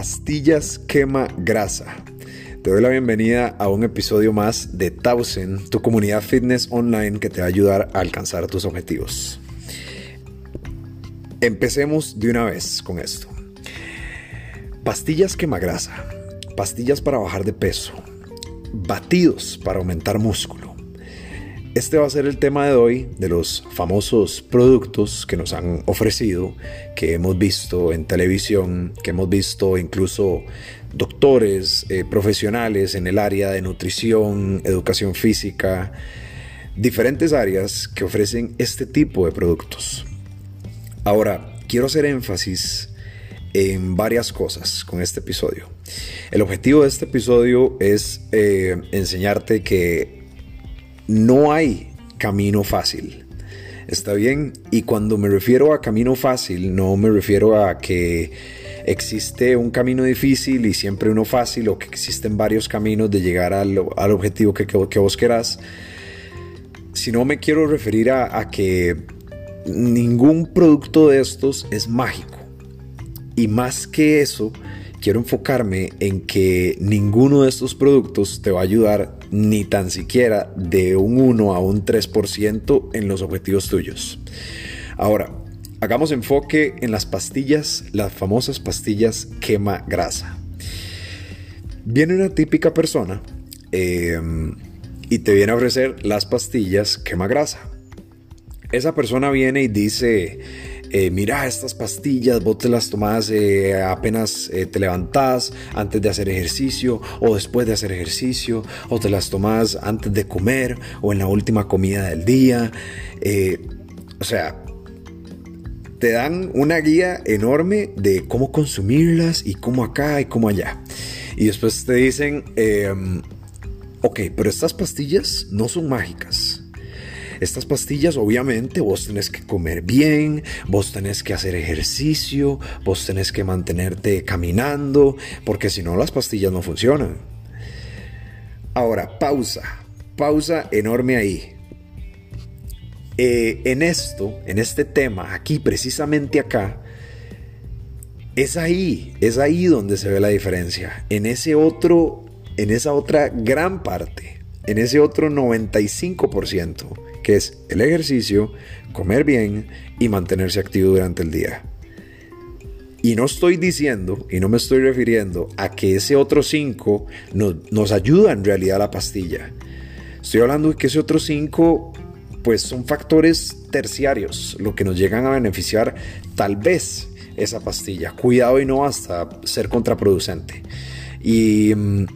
Pastillas quema grasa. Te doy la bienvenida a un episodio más de Tausen, tu comunidad fitness online que te va a ayudar a alcanzar tus objetivos. Empecemos de una vez con esto. Pastillas quema grasa, pastillas para bajar de peso, batidos para aumentar músculo este va a ser el tema de hoy de los famosos productos que nos han ofrecido, que hemos visto en televisión, que hemos visto incluso doctores eh, profesionales en el área de nutrición, educación física, diferentes áreas que ofrecen este tipo de productos. Ahora, quiero hacer énfasis en varias cosas con este episodio. El objetivo de este episodio es eh, enseñarte que no hay camino fácil. ¿Está bien? Y cuando me refiero a camino fácil, no me refiero a que existe un camino difícil y siempre uno fácil o que existen varios caminos de llegar al, objetivo que, que, vos querás, sino me quiero referir a que ningún producto de estos es mágico. Y más que eso, quiero enfocarme en que ninguno de estos productos te va a ayudar ni tan siquiera de un 1 a un 3% en los objetivos tuyos. Ahora, hagamos enfoque en las pastillas, las famosas pastillas quema grasa. Viene una típica persona em, y te viene a ofrecer las pastillas quema grasa. Esa persona viene y dice, eh, mira estas pastillas, vos te las tomás eh, apenas eh, te levantás, antes de hacer ejercicio o después de hacer ejercicio, o te las tomás antes de comer o en la última comida del día. o sea, te dan una guía enorme de cómo consumirlas y cómo acá y cómo allá. Y después te dicen, em, ok, pero estas pastillas no son mágicas. Estas pastillas, obviamente, vos tenés que comer bien, vos tenés que hacer ejercicio, vos tenés que mantenerte caminando, porque si no, las pastillas no funcionan. Ahora, pausa, pausa enorme ahí. Eh, en esto, en este tema, aquí, precisamente acá, es ahí, es ahí donde se ve la diferencia. En ese otro, en esa otra gran parte, en ese otro 95% que es el ejercicio, comer bien y mantenerse activo durante el día. Y no estoy diciendo y no me estoy refiriendo a que ese otro 5 nos, ayuda en realidad a la pastilla. Estoy hablando de que ese otro 5 pues son factores terciarios, lo que nos llegan a beneficiar tal vez esa pastilla. Cuidado y no hasta ser contraproducente. Y mm,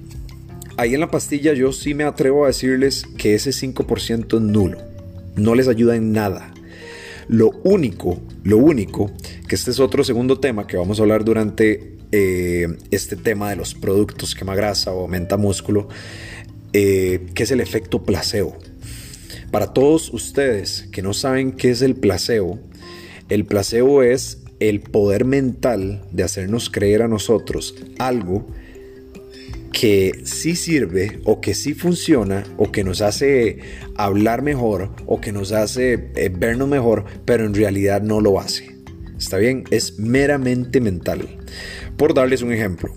ahí en la pastilla yo sí me atrevo a decirles que ese 5% es nulo no les ayuda en nada. Lo único, lo único, que este es otro segundo tema que vamos a hablar durante eh, este tema de los productos quema grasa o aumenta músculo, eh, que es el efecto placebo. Para todos ustedes que no saben qué es el placebo, el placebo es el poder mental de hacernos creer a nosotros algo que sí sirve o que sí funciona o que nos hace hablar mejor o que nos hace eh, vernos mejor, pero en realidad no lo hace. ¿Está bien? Es meramente mental. Por darles un ejemplo.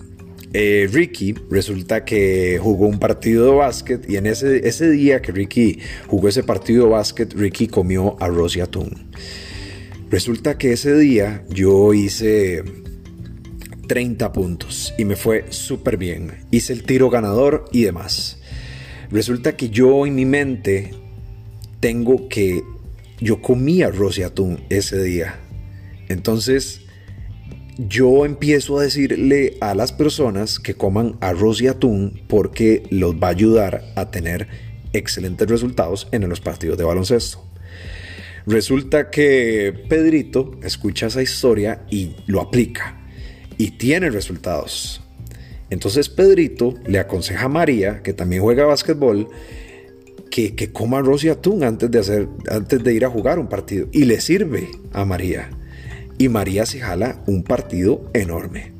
Eh, Ricky resulta que jugó un partido de básquet y en ese, ese día que Ricky jugó ese partido de básquet, Ricky comió arroz y atún. Resulta que ese día yo hice 30 puntos y me fue súper bien. Hice el tiro ganador y demás. Resulta que yo en mi mente tengo que yo comía arroz y atún ese día. Entonces yo empiezo a decirle a las personas que coman arroz y atún porque los va a ayudar a tener excelentes resultados en los partidos de baloncesto. Resulta que Pedrito escucha esa historia y lo aplica y tiene resultados. Entonces Pedrito le aconseja a María, que también juega básquetbol, que, que coma arroz y atún antes de, hacer, antes de ir a jugar un partido. Y le sirve a María. Y María se jala un partido enorme.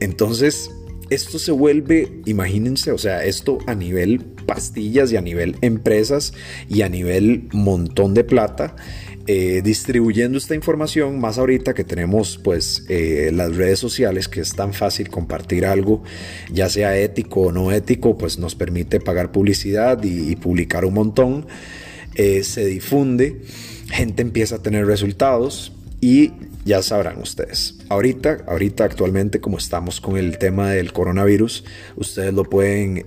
Entonces, esto se vuelve, imagínense, o sea, esto a nivel pastillas y a nivel empresas y a nivel montón de plata, eh, distribuyendo esta información más ahorita que tenemos pues eh, las redes sociales que es tan fácil compartir algo ya sea ético o no ético pues nos permite pagar publicidad y, publicar un montón eh, se difunde gente empieza a tener resultados y ya sabrán ustedes. Ahorita, ahorita actualmente como estamos con el tema del coronavirus, ustedes lo pueden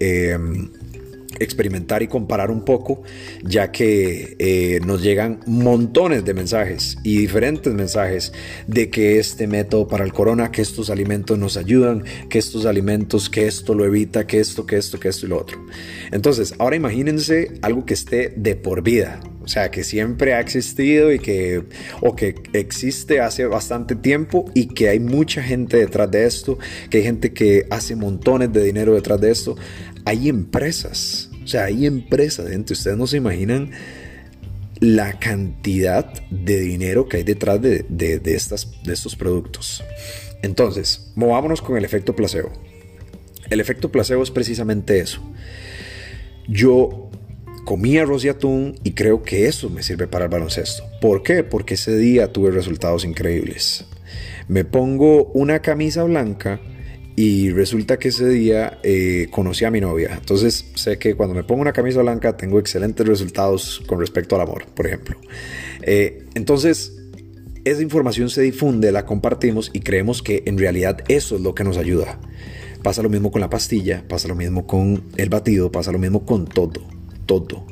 experimentar y comparar un poco, ya que eh, nos llegan montones de mensajes y diferentes mensajes de que este método para el corona, que estos alimentos nos ayudan, que estos alimentos, que esto lo evita, que esto, que esto, que esto y lo otro. Entonces, ahora imagínense algo que esté de por vida, o sea, que siempre ha existido y que, o que existe hace bastante tiempo y que hay mucha gente detrás de esto, que hay gente que hace montones de dinero detrás de esto. Hay empresas sea, hay empresas dentro. Ustedes no se imaginan la cantidad de dinero que hay detrás de, estas, de estos productos. Entonces, movámonos con el efecto placebo. El efecto placebo es precisamente eso. Yo comí arroz y atún y creo que eso me sirve para el baloncesto. ¿Por qué? Porque ese día tuve resultados increíbles. Me pongo una camisa blanca y resulta que ese día eh, conocí a mi novia. Entonces sé que cuando me pongo una camisa blanca tengo excelentes resultados con respecto al amor, por ejemplo. Eh, entonces esa información se difunde, la compartimos y creemos que en realidad eso es lo que nos ayuda. Pasa lo mismo con la pastilla, pasa lo mismo con el batido, pasa lo mismo con todo, todo.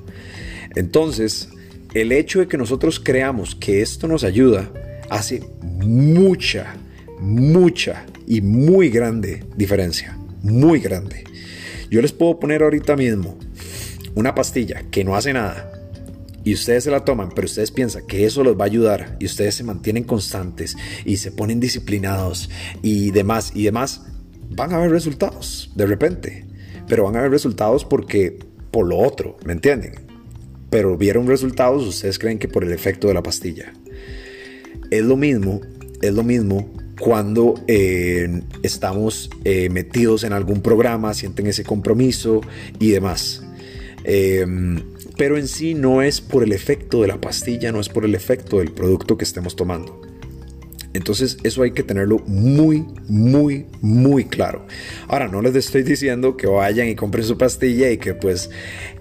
Entonces, el hecho de que nosotros creamos que esto nos ayuda hace mucha, mucha y muy grande diferencia. Muy grande. Yo les puedo poner ahorita mismo una pastilla que no hace nada y ustedes se la toman, pero ustedes piensan que eso los va a ayudar y ustedes se mantienen constantes y se ponen disciplinados y demás y demás, van a ver resultados de repente. Pero van a ver resultados porque por lo otro, ¿me entienden? Pero vieron resultados, ustedes creen que por el efecto de la pastilla. Es lo mismo, es lo mismo cuando eh, estamos eh, metidos en algún programa, sienten ese compromiso y demás. Em, pero en sí no es por el efecto de la pastilla, no es por el efecto del producto que estemos tomando. Entonces eso hay que tenerlo muy, muy, muy claro. Ahora, no les estoy diciendo que vayan y compren su pastilla y que pues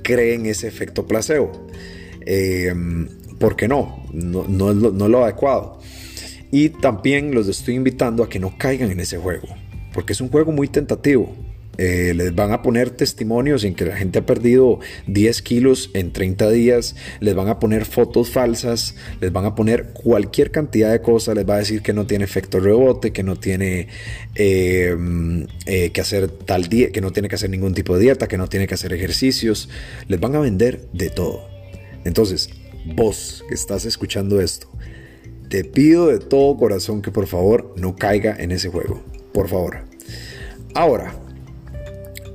creen ese efecto placebo. Em, porque no, no, es no es lo adecuado. Y también los estoy invitando a que no caigan en ese juego, porque es un juego muy tentativo. Eh, les van a poner testimonios en que la gente ha perdido 10 kilos en 30 días, les van a poner fotos falsas, les van a poner cualquier cantidad de cosas, les va a decir que no tiene efecto rebote, que no tiene eh, eh, que hacer tal día, que no tiene que hacer ningún tipo de dieta, que no tiene que hacer ejercicios, les van a vender de todo. Entonces, vos que estás escuchando esto, te pido de todo corazón que por favor no caiga en ese juego. Por favor. Ahora,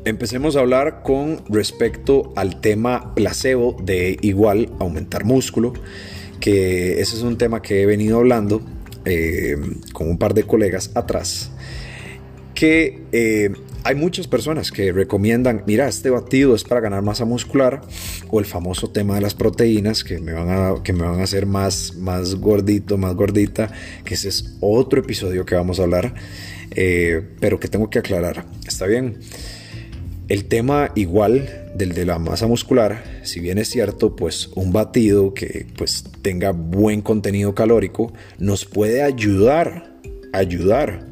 empecemos a hablar con respecto al tema placebo de igual aumentar músculo, que ese es un tema que he venido hablando eh, con un par de colegas atrás, que eh, hay muchas personas que recomiendan, mira, este batido es para ganar masa muscular o el famoso tema de las proteínas que me van a, que me van a hacer más, más gordito, más gordita, que ese es otro episodio que vamos a hablar, eh, pero que tengo que aclarar. Está bien. El tema igual del de la masa muscular, si bien es cierto, pues un batido que pues tenga buen contenido calórico nos puede ayudar, ayudar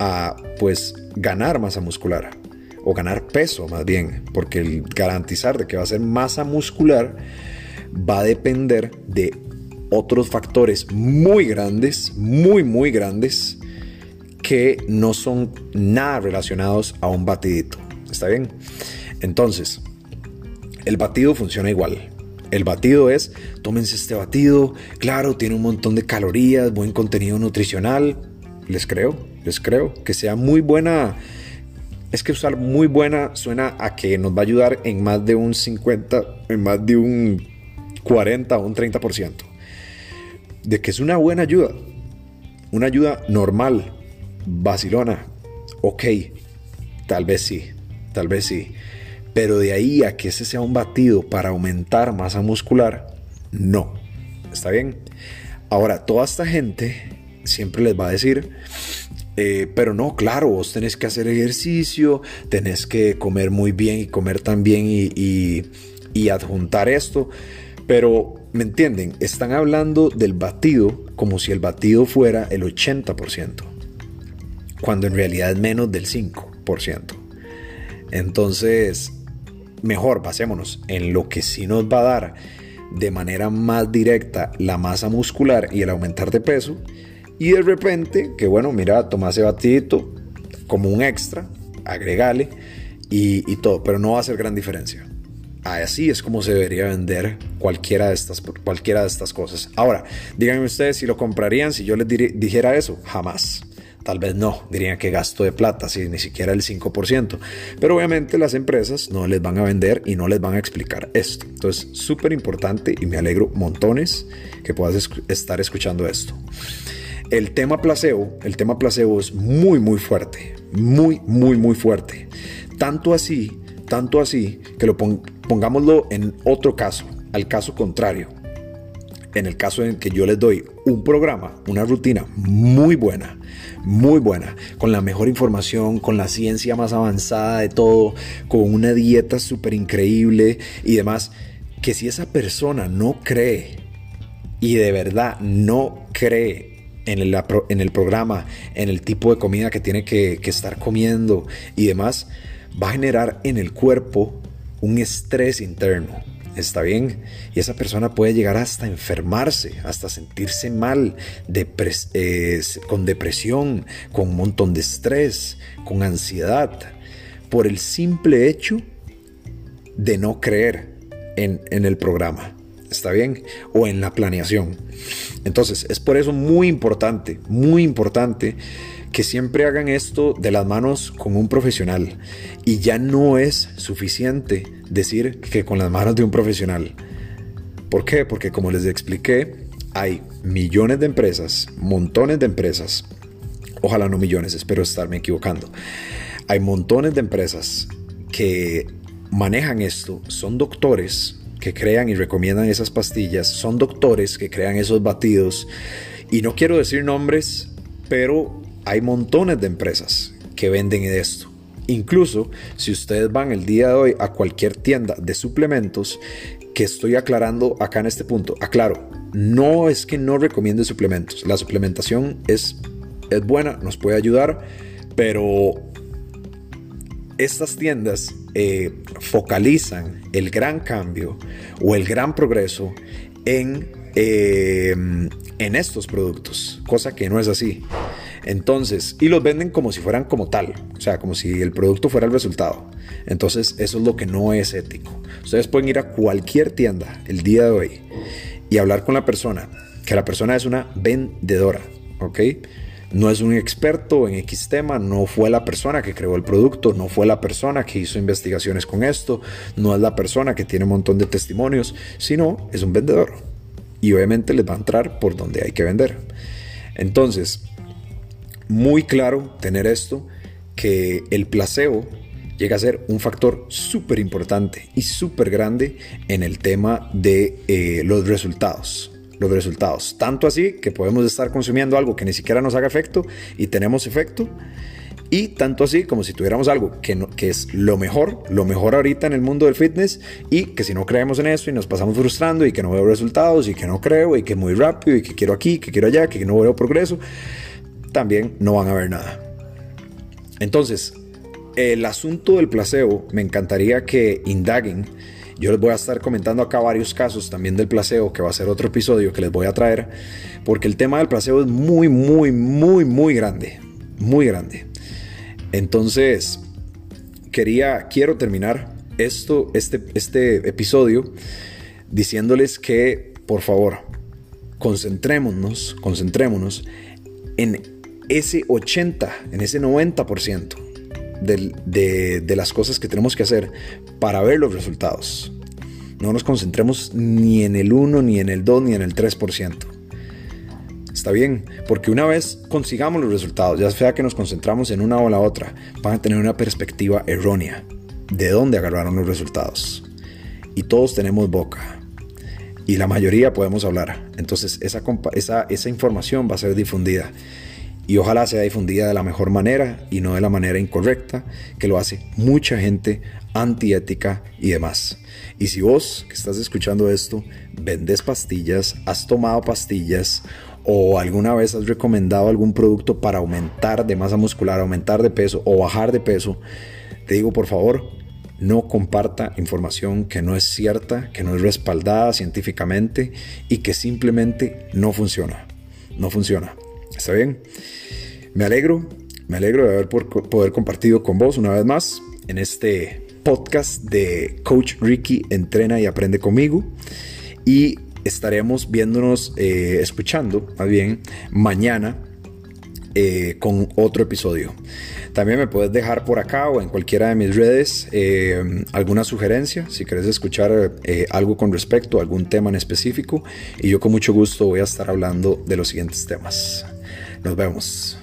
a pues ganar masa muscular o ganar peso más bien, porque el garantizar de que va a ser masa muscular va a depender de otros factores muy grandes, muy muy grandes que no son nada relacionados a un batidito. ¿Está bien? Entonces, el batido funciona igual. El batido es, tómense este batido, claro, tiene un montón de calorías, buen contenido nutricional, les creo, les creo, que sea muy buena. Es que usar muy buena suena a que nos va a ayudar en más de un 50, en más de un 40 o un 30%. De que es una buena ayuda. Una ayuda normal, vacilona. Ok, tal vez sí, tal vez sí. Pero de ahí a que ese sea un batido para aumentar masa muscular, no. ¿Está bien? Ahora, toda esta gente siempre les va a decir, eh, pero no, claro, vos tenés que hacer ejercicio, tenés que comer muy bien y comer tan bien y, y adjuntar esto. Pero, ¿me entienden? Están hablando del batido como si el batido fuera el 80%, cuando en realidad es menos del 5%. Entonces, mejor basémonos en lo que sí nos va a dar de manera más directa la masa muscular y el aumentar de peso. Y de repente, que bueno, mira, toma ese batidito como un extra, agregale y, y todo, pero no va a hacer gran diferencia. Así es como se debería vender cualquiera de estas, cualquiera de estas cosas. Ahora, díganme ustedes si lo comprarían si yo les dijera eso. Jamás. Tal vez no, dirían que gasto de plata, si ni siquiera el 5%. Pero obviamente las empresas no les van a vender y no les van a explicar esto. Entonces, súper importante y me alegro montones que puedas estar escuchando esto. El tema placebo, el tema placebo es muy, muy fuerte. Muy, muy, muy fuerte. Tanto así, tanto así que lo pongámoslo en otro caso, al caso contrario en el caso en que yo les doy un programa, una rutina muy buena, muy buena, con la mejor información, con la ciencia más avanzada de todo, con una dieta súper increíble y demás, que si esa persona no cree y de verdad no cree en el, programa, en el tipo de comida que tiene que, estar comiendo y demás, va a generar en el cuerpo un estrés interno ¿Está bien? Y esa persona puede llegar hasta enfermarse, hasta sentirse mal, con depresión, con un montón de estrés, con ansiedad, por el simple hecho de no creer en el programa. ¿Está bien? O en la planeación. Entonces, es por eso muy importante, muy importante que siempre hagan esto de las manos con un profesional. Y ya no es suficiente decir que con las manos de un profesional. ¿Por qué? Porque como les expliqué, hay millones de empresas, montones de empresas, ojalá no millones, espero estarme equivocando. Hay montones de empresas que manejan esto, son doctores que crean y recomiendan esas pastillas, son doctores que crean esos batidos. Y no quiero decir nombres, pero hay montones de empresas que venden esto. Incluso si ustedes van el día de hoy a cualquier tienda de suplementos, que estoy aclarando acá en este punto, aclaro, no es que no recomiende suplementos. La suplementación es, es buena, nos puede ayudar, pero estas tiendas eh, focalizan el gran cambio o el gran progreso en, eh, en estos productos, cosa que no es así. Entonces, y los venden como si fueran como tal, o sea, como si el producto fuera el resultado. Entonces, eso es lo que no es ético. Ustedes pueden ir a cualquier tienda el día de hoy y hablar con la persona, que la persona es una vendedora, ¿ok? No es un experto en X tema, no fue la persona que creó el producto, no fue la persona que hizo investigaciones con esto, no es la persona que tiene un montón de testimonios, sino es un vendedor. Y obviamente les va a entrar por donde hay que vender. Entonces, muy claro tener esto, que el placebo llega a ser un factor súper importante y súper grande en el tema de eh, los resultados. Los resultados. Tanto así que podemos estar consumiendo algo que ni siquiera nos haga efecto y tenemos efecto. Y tanto así como si tuviéramos algo que, que es lo mejor, lo mejor ahorita en el mundo del fitness y que si no creemos en eso y nos pasamos frustrando y que no veo resultados y que no creo y que muy rápido y que quiero aquí, que quiero allá, que no veo progreso, también no van a ver nada. Entonces, el asunto del placebo, me encantaría que indaguen. Yo les voy a estar comentando acá varios casos también del placebo, que va a ser otro episodio que les voy a traer, porque el tema del placebo es muy, muy, muy, muy grande, muy grande. Entonces, quería, quiero terminar esto, este, este episodio diciéndoles que, por favor, concentrémonos, concentrémonos en ese 80, en ese 90% de, de las cosas que tenemos que hacer para ver los resultados. No nos concentremos ni en el 1, ni en el 2, ni en el 3%. Está bien, porque una vez consigamos los resultados, ya sea que nos concentramos en una o la otra, van a tener una perspectiva errónea de dónde agarraron los resultados. Y todos tenemos boca. y la mayoría podemos hablar. Entonces esa, esa, esa información va a ser difundida y ojalá sea difundida de la mejor manera y no de la manera incorrecta que lo hace mucha gente antiética y demás. Y si vos que estás escuchando esto vendes pastillas, has tomado pastillas o alguna vez has recomendado algún producto para aumentar de masa muscular, aumentar de peso o bajar de peso, te digo por favor, no comparta información que no es cierta, que no es respaldada científicamente y que simplemente no funciona. No funciona. ¿Está bien? Me alegro, me alegro de haber poder compartido con vos una vez más en este podcast de Coach Ricky Entrena y Aprende conmigo. Y estaremos viéndonos, eh, escuchando más bien, mañana eh, con otro episodio. También me puedes dejar por acá o en cualquiera de mis redes eh, alguna sugerencia si quieres escuchar algo con respecto a algún tema en específico y yo con mucho gusto voy a estar hablando de los siguientes temas. Nos vemos.